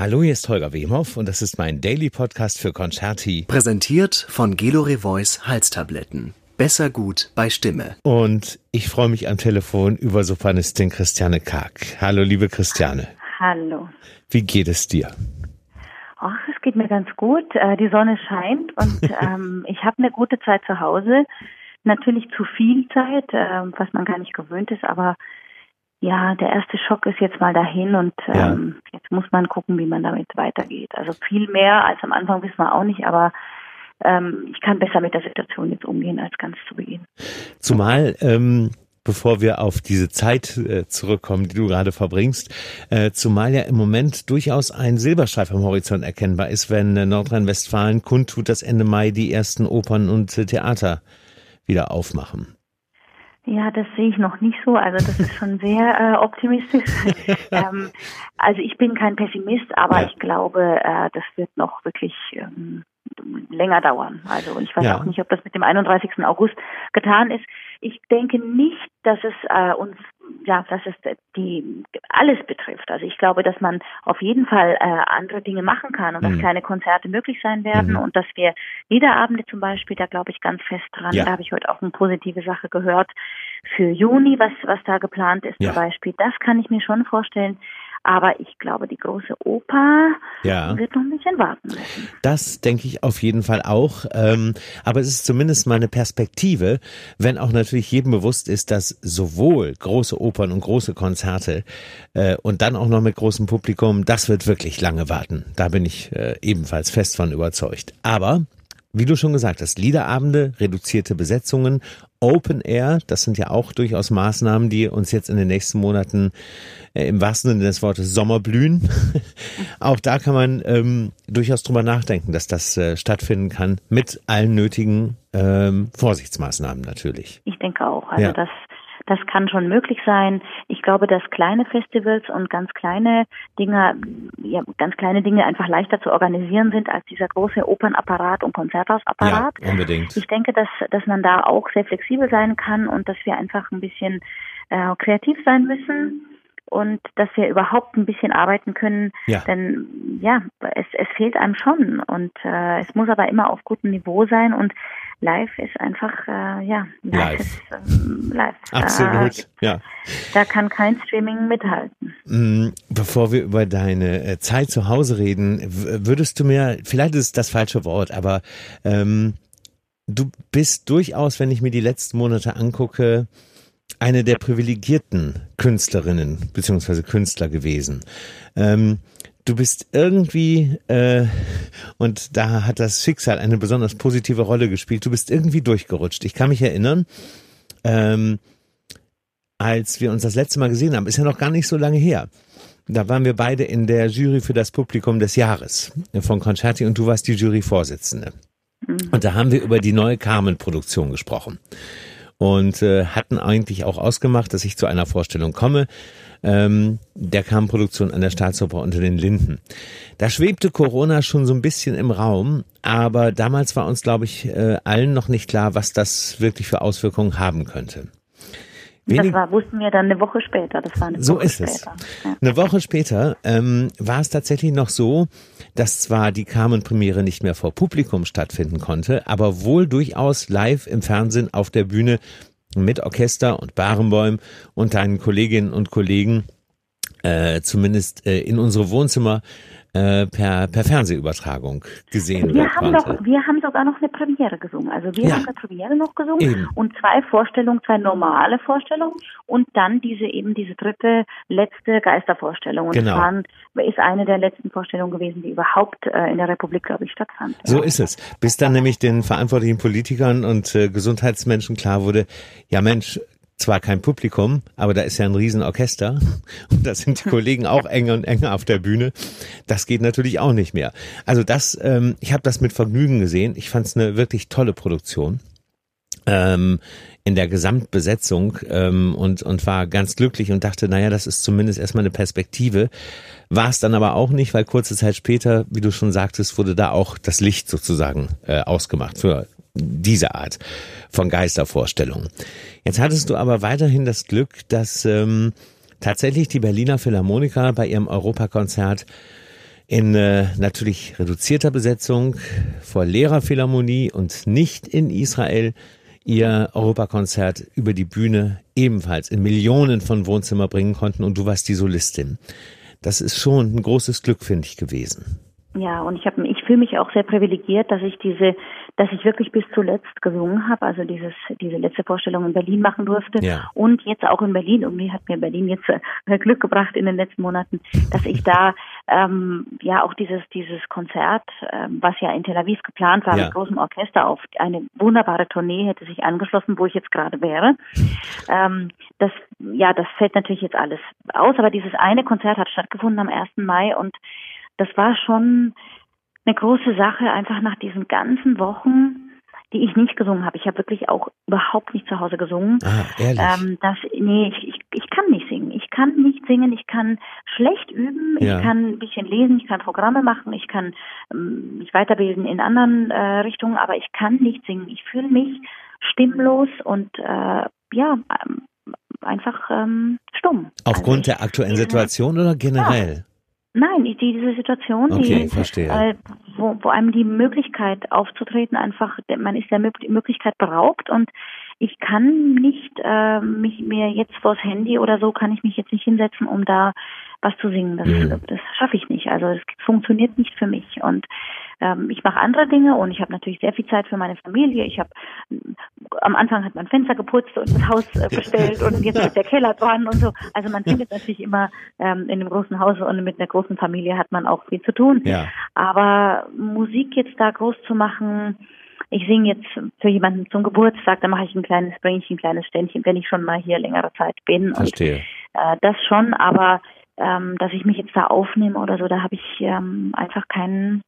Hallo, hier ist Holger Wemhoff und das ist mein Daily Podcast für Concerti. Präsentiert von Gelore Voice Halstabletten. Besser gut bei Stimme. Und ich freue mich am Telefon über Sopranistin Christiane Karg. Hallo, liebe Christiane. Hallo. Wie geht es dir? Ach, es geht mir ganz gut. Äh, die Sonne scheint und ähm, ich habe eine gute Zeit zu Hause. Natürlich zu viel Zeit, äh, was man gar nicht gewöhnt ist, aber ja, der erste Schock ist jetzt mal dahin und ja. ähm, jetzt muss man gucken, wie man damit weitergeht. Also viel mehr als am Anfang wissen wir auch nicht, aber ähm, ich kann besser mit der Situation jetzt umgehen als ganz zu Beginn. Zumal ähm, bevor wir auf diese Zeit äh, zurückkommen, die du gerade verbringst, äh, zumal ja im Moment durchaus ein Silberstreif am Horizont erkennbar ist, wenn äh, Nordrhein-Westfalen kundtut, dass Ende Mai die ersten Opern und Theater wieder aufmachen. Ja, das sehe ich noch nicht so. Also das ist schon sehr äh, optimistisch. ähm, also ich bin kein Pessimist, aber ja. ich glaube, äh, das wird noch wirklich ähm, länger dauern. Also ich weiß ja. auch nicht, ob das mit dem 31. August getan ist. Ich denke nicht, dass es äh, uns ja, dass es die alles betrifft. Also ich glaube, dass man auf jeden Fall äh, andere Dinge machen kann und mhm. dass kleine Konzerte möglich sein werden mhm. und dass wir Liederabende zum Beispiel, da glaube ich ganz fest dran. Ja. Da habe ich heute auch eine positive Sache gehört für Juni, was was da geplant ist ja. zum Beispiel. Das kann ich mir schon vorstellen. Aber ich glaube, die große Oper ja. wird noch ein bisschen warten müssen. Das denke ich auf jeden Fall auch. Ähm, aber es ist zumindest mal eine Perspektive, wenn auch natürlich jedem bewusst ist, dass sowohl große Opern und große Konzerte äh, und dann auch noch mit großem Publikum, das wird wirklich lange warten. Da bin ich äh, ebenfalls fest von überzeugt. Aber wie du schon gesagt hast, Liederabende, reduzierte Besetzungen, Open Air, das sind ja auch durchaus Maßnahmen, die uns jetzt in den nächsten Monaten äh, im wahrsten Sinne des Wortes Sommer blühen. auch da kann man ähm, durchaus drüber nachdenken, dass das äh, stattfinden kann, mit allen nötigen ähm, Vorsichtsmaßnahmen natürlich. Ich denke auch. Also ja. das das kann schon möglich sein. Ich glaube, dass kleine Festivals und ganz kleine Dinge, ja, ganz kleine Dinge einfach leichter zu organisieren sind als dieser große Opernapparat und Konzerthausapparat. Ja, unbedingt. Ich denke, dass, dass man da auch sehr flexibel sein kann und dass wir einfach ein bisschen äh, kreativ sein müssen und dass wir überhaupt ein bisschen arbeiten können. Ja. Denn ja, es, es fehlt einem schon und äh, es muss aber immer auf gutem Niveau sein und live ist einfach, äh, ja, live. Ist, ähm, live. Absolut, da, ja. Da kann kein Streaming mithalten. Mm, bevor wir über deine äh, Zeit zu Hause reden, würdest du mir, vielleicht ist es das falsche Wort, aber ähm, du bist durchaus, wenn ich mir die letzten Monate angucke, eine der privilegierten Künstlerinnen beziehungsweise Künstler gewesen. Ähm, du bist irgendwie, äh, und da hat das Schicksal eine besonders positive Rolle gespielt, du bist irgendwie durchgerutscht. Ich kann mich erinnern, ähm, als wir uns das letzte Mal gesehen haben, ist ja noch gar nicht so lange her. Da waren wir beide in der Jury für das Publikum des Jahres von Concerti und du warst die Juryvorsitzende. Mhm. Und da haben wir über die neue Carmen-Produktion gesprochen und äh, hatten eigentlich auch ausgemacht, dass ich zu einer Vorstellung komme ähm, der Carmen-Produktion an der Staatsoper unter den Linden. Da schwebte Corona schon so ein bisschen im Raum, aber damals war uns, glaube ich, äh, allen noch nicht klar, was das wirklich für Auswirkungen haben könnte. Wenig das war, wussten wir dann eine Woche später. Das war eine so Woche ist es. Ja. Eine Woche später ähm, war es tatsächlich noch so, dass zwar die Carmen-Premiere nicht mehr vor Publikum stattfinden konnte, aber wohl durchaus live im Fernsehen auf der Bühne mit Orchester und Barenbäum und deinen Kolleginnen und Kollegen äh, zumindest äh, in unsere Wohnzimmer äh, per, per Fernsehübertragung gesehen wir haben konnte. Doch, wir haben sogar noch eine Premiere gesungen. Also wir ja. haben eine Premiere noch gesungen eben. und zwei Vorstellungen, zwei normale Vorstellungen und dann diese eben diese dritte, letzte Geistervorstellung. Und genau. das waren, ist eine der letzten Vorstellungen gewesen, die überhaupt äh, in der Republik, glaube ich, stattfand. So ist es. Bis dann nämlich den verantwortlichen Politikern und äh, Gesundheitsmenschen klar wurde, ja Mensch, zwar kein Publikum, aber da ist ja ein Riesenorchester und da sind die Kollegen auch enger und enger auf der Bühne. Das geht natürlich auch nicht mehr. Also das, ähm, ich habe das mit Vergnügen gesehen. Ich fand es eine wirklich tolle Produktion ähm, in der Gesamtbesetzung ähm, und und war ganz glücklich und dachte, naja, das ist zumindest erstmal eine Perspektive. War es dann aber auch nicht, weil kurze Zeit später, wie du schon sagtest, wurde da auch das Licht sozusagen äh, ausgemacht für diese Art von Geistervorstellungen. Jetzt hattest du aber weiterhin das Glück, dass ähm, tatsächlich die Berliner Philharmoniker bei ihrem Europakonzert in äh, natürlich reduzierter Besetzung vor Lehrerphilharmonie und nicht in Israel ihr Europakonzert über die Bühne ebenfalls in Millionen von Wohnzimmer bringen konnten und du warst die Solistin. Das ist schon ein großes Glück, finde ich, gewesen. Ja, und ich habe ich fühle mich auch sehr privilegiert, dass ich diese, dass ich wirklich bis zuletzt gesungen habe, also dieses diese letzte Vorstellung in Berlin machen durfte Ja. und jetzt auch in Berlin. Irgendwie hat mir Berlin jetzt äh, Glück gebracht in den letzten Monaten, dass ich da ähm, ja auch dieses dieses Konzert, ähm, was ja in Tel Aviv geplant war Ja. mit großem Orchester auf eine wunderbare Tournee hätte sich angeschlossen, wo ich jetzt gerade wäre. Ähm, das ja, das fällt natürlich jetzt alles aus, aber dieses eine Konzert hat stattgefunden am 1. Mai und das war schon eine große Sache, einfach nach diesen ganzen Wochen, die ich nicht gesungen habe. Ich habe wirklich auch überhaupt nicht zu Hause gesungen. Ah, ehrlich. Ähm, das, nee, ich, ich, ich kann nicht singen. Ich kann nicht singen. Ich kann schlecht üben. Ja. Ich kann ein bisschen lesen. Ich kann Programme machen. Ich kann ähm, mich weiterbilden in anderen äh, Richtungen. Aber ich kann nicht singen. Ich fühle mich stimmlos und äh, ja ähm, einfach ähm, stumm. Aufgrund also der aktuellen Situation oder generell? Nein, ich, diese Situation, Okay, die, verstehe. Äh, wo, wo einem die Möglichkeit aufzutreten einfach, man ist der Mö- Möglichkeit beraubt und ich kann nicht äh, mich mir jetzt vors Handy oder so kann ich mich jetzt nicht hinsetzen, um da was zu singen. Das, Mhm. das schaffe ich nicht. Also das funktioniert nicht für mich. Und ähm, ich mache andere Dinge und ich habe natürlich sehr viel Zeit für meine Familie. Ich habe am Anfang hat man Fenster geputzt und das Haus äh, bestellt und jetzt ist der Keller dran und so. Also man findet natürlich immer ähm, in einem großen Haus und mit einer großen Familie hat man auch viel zu tun. Ja. Aber Musik jetzt da groß zu machen, ich singe jetzt für jemanden zum Geburtstag, da mache ich ein kleines, bringe ich ein kleines Ständchen, wenn ich schon mal hier längere Zeit bin. Und Verstehe. äh, das schon, aber ähm, dass ich mich jetzt da aufnehme oder so, da habe ich ähm, einfach keinen,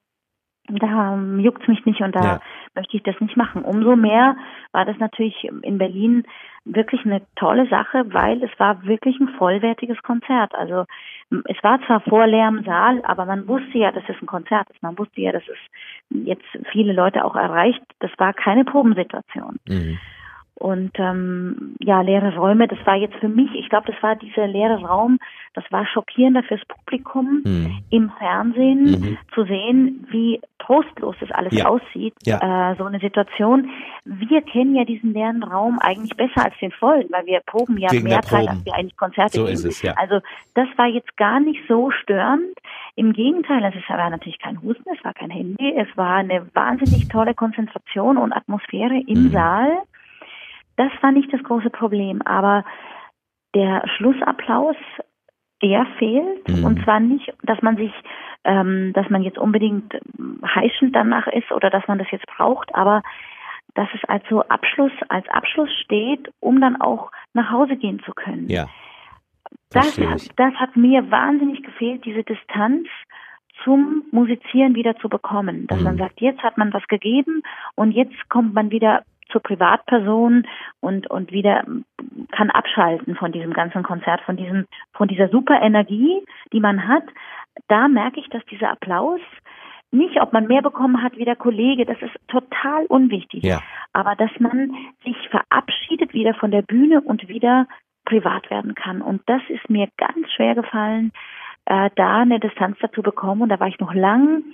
da ähm, juckt's mich nicht und da Ja. möchte ich das nicht machen. Umso mehr war das natürlich in Berlin wirklich eine tolle Sache, weil es war wirklich ein vollwertiges Konzert. Also es war zwar vor leerem Saal, aber man wusste ja, dass es ein Konzert ist. Man wusste ja, dass es jetzt viele Leute auch erreicht. Das war keine Probensituation. Mhm. Und ähm, ja, leere Räume, das war jetzt für mich, ich glaube, das war dieser leere Raum, das war schockierender fürs Publikum Mhm. im Fernsehen Mhm. zu sehen, wie trostlos das alles Ja. aussieht. Ja. Äh, so eine Situation. Wir kennen ja diesen leeren Raum eigentlich besser als den vollen, weil wir proben ja Wegen mehr Zeit, als wir eigentlich Konzerte So geben. ist es, ja. Also das war jetzt gar nicht so störend. Im Gegenteil, es war natürlich kein Husten, es war kein Handy, es war eine wahnsinnig tolle Konzentration und Atmosphäre im Mhm. Saal. Das war nicht das große Problem, aber der Schlussapplaus, der fehlt. Mhm. Und zwar nicht, dass man sich, ähm, dass man jetzt unbedingt heischend danach ist oder dass man das jetzt braucht, aber dass es als so Abschluss, als Abschluss steht, um dann auch nach Hause gehen zu können. Ja. Das, das hat mir wahnsinnig gefehlt, diese Distanz zum Musizieren wieder zu bekommen. Dass Mhm. man sagt, jetzt hat man was gegeben und jetzt kommt man wieder zur Privatperson und, und wieder kann abschalten von diesem ganzen Konzert, von diesem, von dieser super Energie, die man hat. Da merke ich, dass dieser Applaus nicht, ob man mehr bekommen hat wie der Kollege, das ist total unwichtig. Ja. Aber dass man sich verabschiedet wieder von der Bühne und wieder privat werden kann. Und das ist mir ganz schwer gefallen, äh, da eine Distanz dazu bekommen. Und da war ich noch lang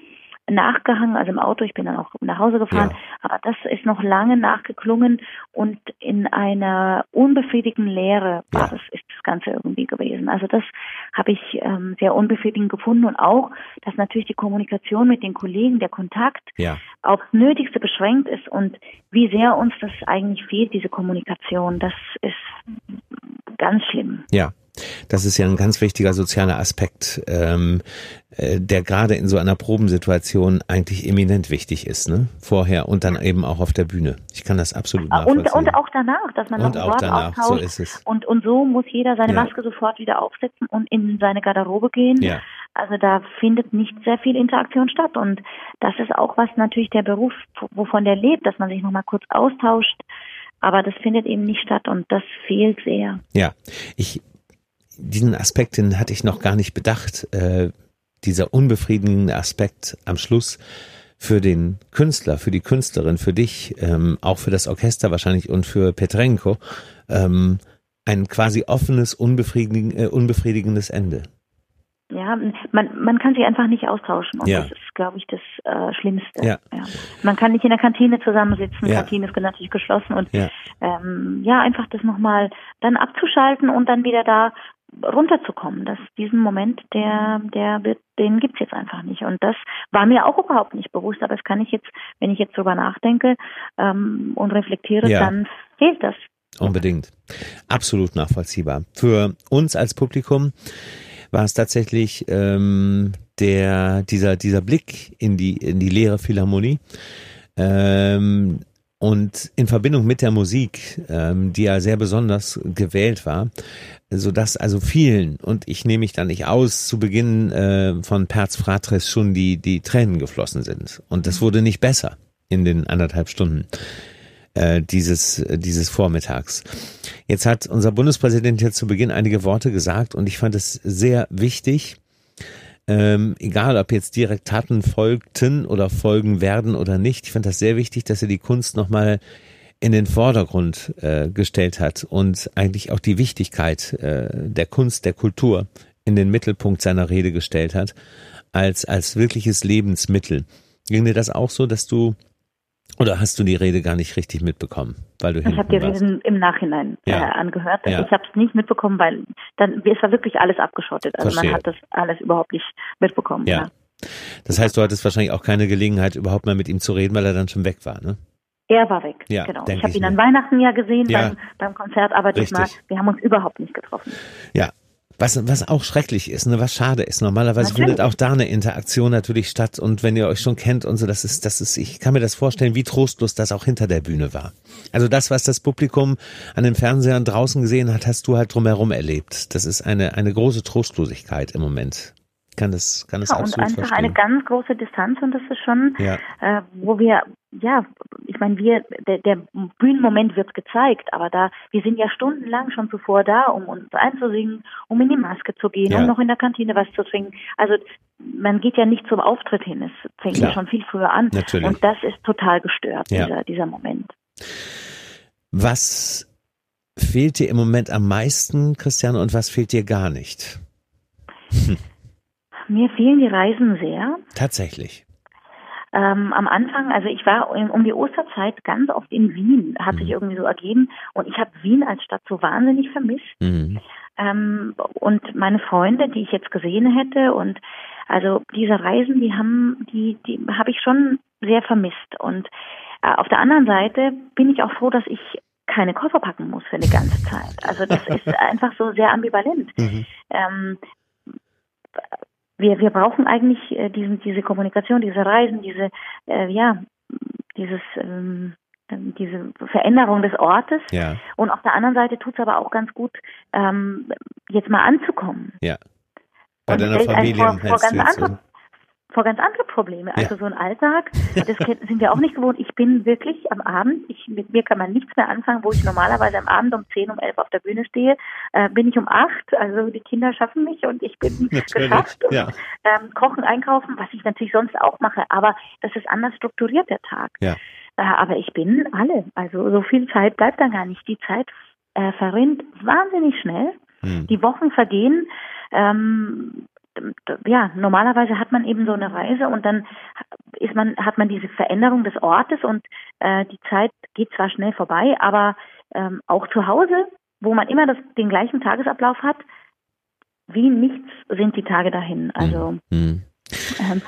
nachgehangen, also im Auto, ich bin dann auch nach Hause gefahren, Ja. aber das ist noch lange nachgeklungen und in einer unbefriedigenden Leere war Ja. das, ist das Ganze irgendwie gewesen. Also das habe ich ähm, sehr unbefriedigend gefunden und auch, dass natürlich die Kommunikation mit den Kollegen, der Kontakt Ja. aufs Nötigste beschränkt ist und wie sehr uns das eigentlich fehlt, diese Kommunikation, das ist ganz schlimm. Ja. Das ist ja ein ganz wichtiger sozialer Aspekt, ähm, äh, der gerade in so einer Probensituation eigentlich eminent wichtig ist, ne? Vorher und dann eben auch auf der Bühne. Ich kann das absolut nachvollziehen. Und, und auch danach, dass man Und noch auch danach, so ist es. Und, und so muss jeder seine Ja. Maske sofort wieder aufsetzen und in seine Garderobe gehen. Ja. Also da findet nicht sehr viel Interaktion statt. Und das ist auch was natürlich der Beruf, wovon der lebt, dass man sich nochmal kurz austauscht. Aber das findet eben nicht statt und das fehlt sehr. Ja, ich diesen Aspekt, den hatte ich noch gar nicht bedacht. Äh, dieser unbefriedigende Aspekt am Schluss für den Künstler, für die Künstlerin, für dich, ähm, auch für das Orchester wahrscheinlich und für Petrenko, ähm, ein quasi offenes, unbefriedigen, äh, unbefriedigendes Ende. ja, man, man kann sich einfach nicht austauschen und Ja. das ist, glaube ich, das äh, Schlimmste. Ja. Man kann nicht in der Kantine zusammensitzen, Ja. Kantine ist natürlich geschlossen und Ja. ähm, ja, einfach das nochmal dann abzuschalten und dann wieder da runterzukommen. Das diesen Moment, der, der wird, den gibt's jetzt einfach nicht. Und das war mir auch überhaupt nicht bewusst, aber das kann ich jetzt, wenn ich jetzt drüber nachdenke ähm, und reflektiere, Ja. dann fehlt das. Unbedingt. Absolut nachvollziehbar. Für uns als Publikum war es tatsächlich ähm, der dieser dieser Blick in die in die leere Philharmonie ähm, und in Verbindung mit der Musik, ähm, die ja sehr besonders gewählt war, so dass also vielen und ich nehme mich da nicht aus zu Beginn äh, von Perz Fratres schon die die Tränen geflossen sind und das wurde nicht besser in den anderthalb Stunden äh, dieses, dieses Vormittags. Jetzt hat unser Bundespräsident jetzt zu Beginn einige Worte gesagt und ich fand es sehr wichtig, ähm, egal ob jetzt direkt Taten folgten oder folgen werden oder nicht, ich fand das sehr wichtig, dass er die Kunst nochmal in den Vordergrund äh, gestellt hat und eigentlich auch die Wichtigkeit äh, der Kunst, der Kultur in den Mittelpunkt seiner Rede gestellt hat, als, als wirkliches Lebensmittel. Ging dir das auch so, dass du oder hast du die Rede gar nicht richtig mitbekommen, weil du Ich habe die warst? Reden im Nachhinein Ja. äh, angehört. Ja. Ich habe es nicht mitbekommen, weil dann es war wirklich alles abgeschottet. Also Verstehe. man hat das alles überhaupt nicht mitbekommen. Ja. Das heißt, du hattest wahrscheinlich auch keine Gelegenheit, überhaupt mal mit ihm zu reden, weil er dann schon weg war, ne? Er war weg. Ja, genau. Ich habe ihn mir. an Weihnachten ja gesehen Ja. beim, beim Konzert, aber diesmal, wir haben uns überhaupt nicht getroffen. Ja. Was, was auch schrecklich ist, ne, was schade ist. Normalerweise Natürlich. findet auch da eine Interaktion natürlich statt und wenn ihr euch schon kennt und so, das ist, das ist, ich kann mir das vorstellen, wie trostlos das auch hinter der Bühne war. Also das, was das Publikum an den Fernsehern draußen gesehen hat, hast du halt drumherum erlebt. Das ist eine, eine große Trostlosigkeit im Moment. Kann das, kann das Ja, und absolut einfach verstehen. eine ganz große Distanz und das ist schon, Ja. äh, wo wir, ja, ich meine, wir, der, der Bühnenmoment wird gezeigt, aber da, wir sind ja stundenlang schon zuvor da, um uns einzusingen, um in die Maske zu gehen, Ja. um noch in der Kantine was zu trinken. Also man geht ja nicht zum Auftritt hin, es fängt Klar. ja schon viel früher an. Natürlich. Und das ist total gestört, Ja. dieser, dieser Moment. Was fehlt dir im Moment am meisten, Christiane, und was fehlt dir gar nicht? Mir fehlen die Reisen sehr. Tatsächlich. Ähm, am Anfang, also ich war um, die Osterzeit ganz oft in Wien, hat Mhm. sich irgendwie so ergeben und ich habe Wien als Stadt so wahnsinnig vermisst. Mhm. Ähm, und meine Freunde, die ich jetzt gesehen hätte und also diese Reisen, die haben, die, die habe ich schon sehr vermisst. Und äh, auf der anderen Seite bin ich auch froh, dass ich keine Koffer packen muss für eine ganze Zeit. Also das ist einfach so sehr ambivalent. Mhm. Ähm, wir, wir brauchen eigentlich äh, diesen, diese Kommunikation, diese Reisen, diese, äh, ja, dieses, ähm, diese Veränderung des Ortes. Ja, Und auf der anderen Seite tut es aber auch ganz gut, ähm, jetzt mal anzukommen. ja. Bei Und deiner Familie vor, vor, ganz jetzt so? andere, vor ganz andere Probleme. Also Ja. so ein Alltag, das sind wir auch nicht gewohnt. Ich bin wirklich am Abend, ich, mit mir kann man nichts mehr anfangen, wo ich normalerweise am Abend um 10, um 11 auf der Bühne stehe, äh, bin ich um 8, also die Kinder schaffen mich und ich bin Natürlich, geschafft. Und, ja. ähm, kochen, einkaufen, was ich natürlich sonst auch mache, aber das ist anders strukturiert, der Tag. Ja. Äh, aber ich bin alle, also so viel Zeit bleibt dann gar nicht. Die Zeit äh, verrinnt wahnsinnig schnell. Hm. Die Wochen vergehen. Ähm, ja, normalerweise hat man eben so eine Reise und dann ist man, hat man diese Veränderung des Ortes und äh, die Zeit geht zwar schnell vorbei, aber ähm, auch zu Hause, wo man immer das, den gleichen Tagesablauf hat, wie nichts sind die Tage dahin. Also Hm. ähm,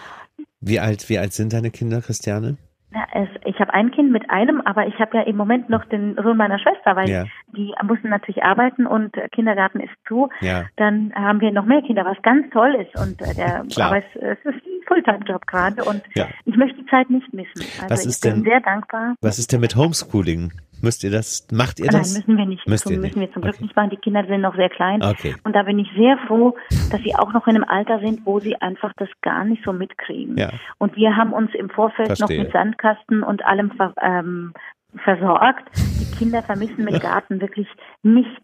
Wie alt, wie alt sind deine Kinder, Christiane? Ja, es, ich habe ein Kind mit einem, aber ich habe ja im Moment noch den Sohn meiner Schwester, weil Ja. die mussten natürlich arbeiten und äh, Kindergarten ist zu. Ja. Dann haben wir noch mehr Kinder, was ganz toll ist. Und äh, der, Klar. aber es, es ist ein Fulltime-Job gerade und Ja. ich möchte die Zeit nicht missen. Also Was ich ist bin denn- sehr dankbar. Was ist denn mit Homeschooling? Müsst ihr das, macht ihr Nein, das? müssen wir nicht. Müsst Zum- ihr müssen nicht. wir zum Glück Okay. nicht machen. Die Kinder sind noch sehr klein. Okay. Und da bin ich sehr froh, dass sie auch noch in einem Alter sind, wo sie einfach das gar nicht so mitkriegen. Ja. Und wir haben uns im Vorfeld Verstehe. noch mit Sandkasten und allem ähm, versorgt. Die Kinder vermissen mit Garten wirklich nichts.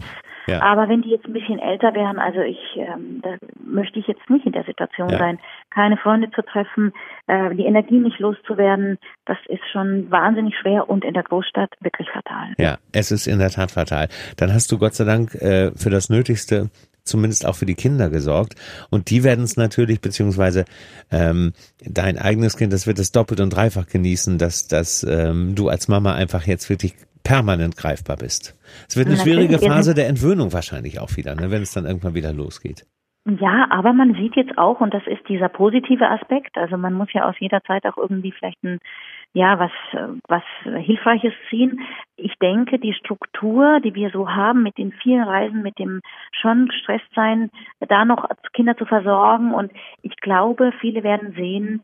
Ja. Aber wenn die jetzt ein bisschen älter wären, also ich, ähm, da möchte ich jetzt nicht in der Situation Ja. sein, keine Freunde zu treffen, äh, die Energie nicht loszuwerden, das ist schon wahnsinnig schwer und in der Großstadt wirklich fatal. Ja, es ist in der Tat fatal. Dann hast du Gott sei Dank äh, für das Nötigste zumindest auch für die Kinder gesorgt. Und die werden es natürlich, beziehungsweise ähm, dein eigenes Kind, das wird es doppelt und dreifach genießen, dass, dass ähm, du als Mama einfach jetzt wirklich permanent greifbar bist. Es wird eine schwierige Phase der Entwöhnung wahrscheinlich auch wieder, ne, wenn es dann irgendwann wieder losgeht. Ja, aber man sieht jetzt auch, und das ist dieser positive Aspekt, also man muss ja aus jeder Zeit auch irgendwie vielleicht ein, ja, was, was Hilfreiches ziehen. Ich denke, die Struktur, die wir so haben mit den vielen Reisen, mit dem schon gestresst sein, da noch Kinder zu versorgen und ich glaube, viele werden sehen,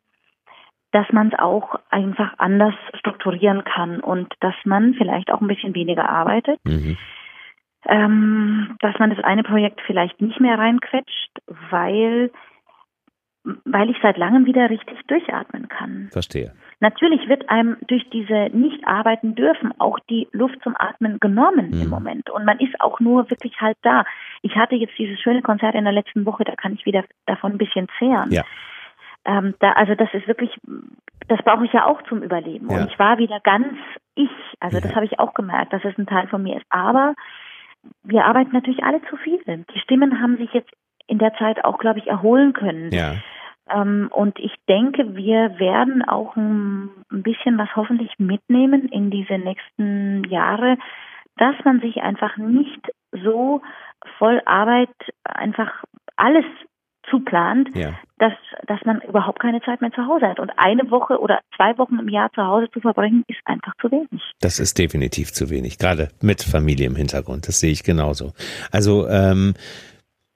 dass man es auch einfach anders strukturieren kann und dass man vielleicht auch ein bisschen weniger arbeitet. Mhm. Ähm, dass man das eine Projekt vielleicht nicht mehr reinquetscht, weil weil ich seit langem wieder richtig durchatmen kann. Verstehe. Natürlich wird einem durch diese nicht arbeiten dürfen auch die Luft zum Atmen genommen mhm. im Moment. Und man ist auch nur wirklich halt da. Ich hatte jetzt dieses schöne Konzert in der letzten Woche, da kann ich wieder davon ein bisschen zehren. Ja. Ähm, da, also das ist wirklich, das brauche ich ja auch zum Überleben. Ja. Und ich war wieder ganz ich. Also ja. das habe ich auch gemerkt, dass es ein Teil von mir ist. Aber wir arbeiten natürlich alle zu viel. Die Stimmen haben sich jetzt in der Zeit auch, glaube ich, erholen können. Ja. Ähm, und ich denke, wir werden auch ein, ein bisschen was hoffentlich mitnehmen in diese nächsten Jahre, dass man sich einfach nicht so voll Arbeit einfach alles zuplant, ja. dass, dass man überhaupt keine Zeit mehr zu Hause hat. Und eine Woche oder zwei Wochen im Jahr zu Hause zu verbringen, ist einfach zu wenig. Das ist definitiv zu wenig, gerade mit Familie im Hintergrund. Das sehe ich genauso. Also ähm,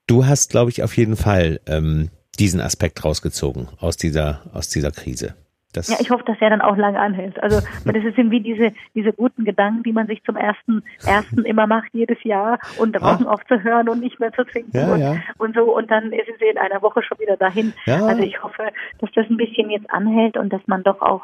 du hast, glaube ich, auf jeden Fall ähm, diesen Aspekt rausgezogen aus dieser, aus dieser Krise. Das ja, ich hoffe, dass er dann auch lange anhält. Also das ist wie diese diese guten Gedanken, die man sich zum ersten ersten immer macht jedes Jahr und Rauchen aufzuhören und nicht mehr zu trinken ja, und, ja. und so und dann sind sie in einer Woche schon wieder dahin. Ja. Also ich hoffe, dass das ein bisschen jetzt anhält und dass man doch auch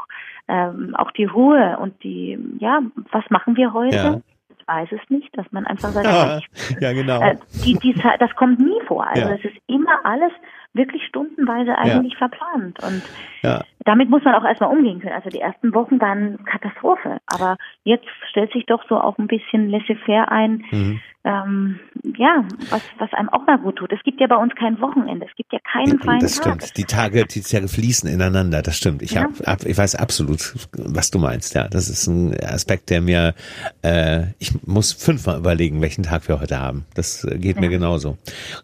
ähm, auch die Ruhe und die ja, was machen wir heute? Ich weiß es nicht, dass man einfach sagt, ja, ja genau. Äh, die, die, das kommt nie vor. Also es ist immer alles wirklich stundenweise eigentlich ja. verplant. Und ja. damit muss man auch erstmal umgehen können. Also die ersten Wochen waren Katastrophe. Aber jetzt stellt sich doch so auch ein bisschen laissez-faire ein. Mhm ähm, ja, was, was einem auch mal gut tut. Es gibt ja bei uns kein Wochenende, es gibt ja keinen freien Das stimmt. Tag. Die Tage, die Tage fließen ineinander, das stimmt. Ich, ja. hab, ich weiß absolut, was du meinst. Ja, das ist ein Aspekt, der mir, äh, ich muss fünfmal überlegen, welchen Tag wir heute haben. Das äh, geht ja. mir genauso.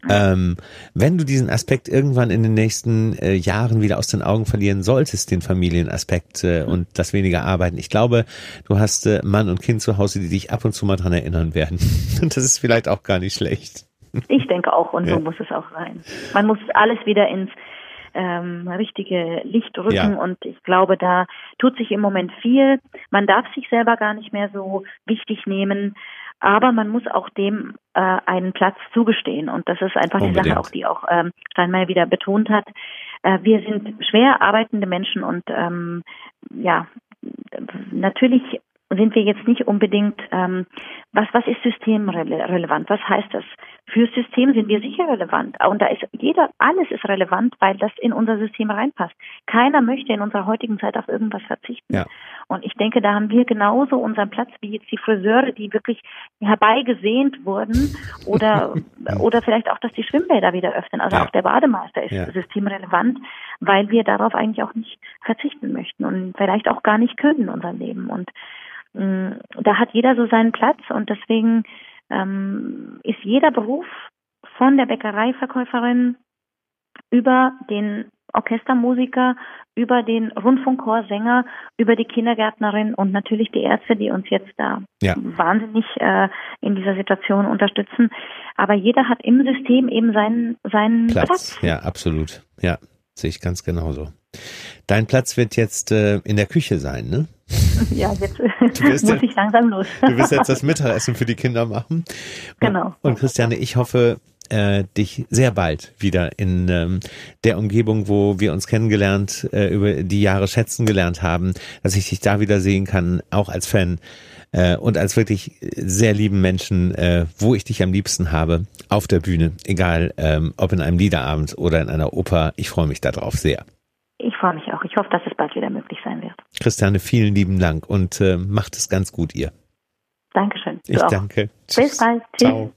Ähm, wenn du diesen Aspekt irgendwann in den nächsten äh, Jahren wieder aus den Augen verlieren solltest, den Familienaspekt äh, und das weniger Arbeiten, ich glaube, du hast äh, Mann und Kind zu Hause, die dich ab und zu mal dran erinnern werden. das ist vielleicht auch gar nicht schlecht. Ich denke auch, und ja. so muss es auch sein. Man muss alles wieder ins ähm, richtige Licht rücken ja. und ich glaube, da tut sich im Moment viel. Man darf sich selber gar nicht mehr so wichtig nehmen, aber man muss auch dem äh, einen Platz zugestehen und das ist einfach Unbedingt. die Sache, auch die auch ähm, Steinmeier wieder betont hat. Äh, wir sind schwer arbeitende Menschen und ähm, ja, natürlich sind wir jetzt nicht unbedingt, ähm, was, was ist systemrelevant? Was heißt das? Fürs System sind wir sicher relevant. Und da ist jeder, alles ist relevant, weil das in unser System reinpasst. Keiner möchte in unserer heutigen Zeit auf irgendwas verzichten. Ja. Und ich denke, da haben wir genauso unseren Platz wie jetzt die Friseure, die wirklich herbeigesehnt wurden oder, oder vielleicht auch, dass die Schwimmbäder wieder öffnen. Also ja. auch der Bademeister ist ja. systemrelevant, weil wir darauf eigentlich auch nicht verzichten möchten und vielleicht auch gar nicht können in unserem Leben. Und mh, da hat jeder so seinen Platz und deswegen ähm, ist jeder Beruf von der Bäckereiverkäuferin über den Orchestermusiker, über den Rundfunkchorsänger, über die Kindergärtnerin und natürlich die Ärzte, die uns jetzt da ja. wahnsinnig äh, in dieser Situation unterstützen. Aber jeder hat im System eben seinen, seinen Platz. Platz. Ja, absolut. Ja, sehe ich ganz genauso. Dein Platz wird jetzt äh, in der Küche sein, ne? Ja, jetzt muss ja, ich langsam los. Du wirst jetzt das Mittagessen für die Kinder machen. Genau. Und Christiane, ich hoffe, äh, dich sehr bald wieder in ähm, der Umgebung, wo wir uns kennengelernt, äh, über die Jahre schätzen gelernt haben, dass ich dich da wieder sehen kann, auch als Fan äh, und als wirklich sehr lieben Menschen, äh, wo ich dich am liebsten habe, auf der Bühne, egal ähm, ob in einem Liederabend oder in einer Oper. Ich freue mich darauf sehr. Ich freue mich auch. Ich hoffe, dass es bald wieder möglich sein wird. Christiane, vielen lieben Dank und äh, macht es ganz gut, ihr. Dankeschön. Ich auch. danke. Bis bald. Tschüss. Ciao.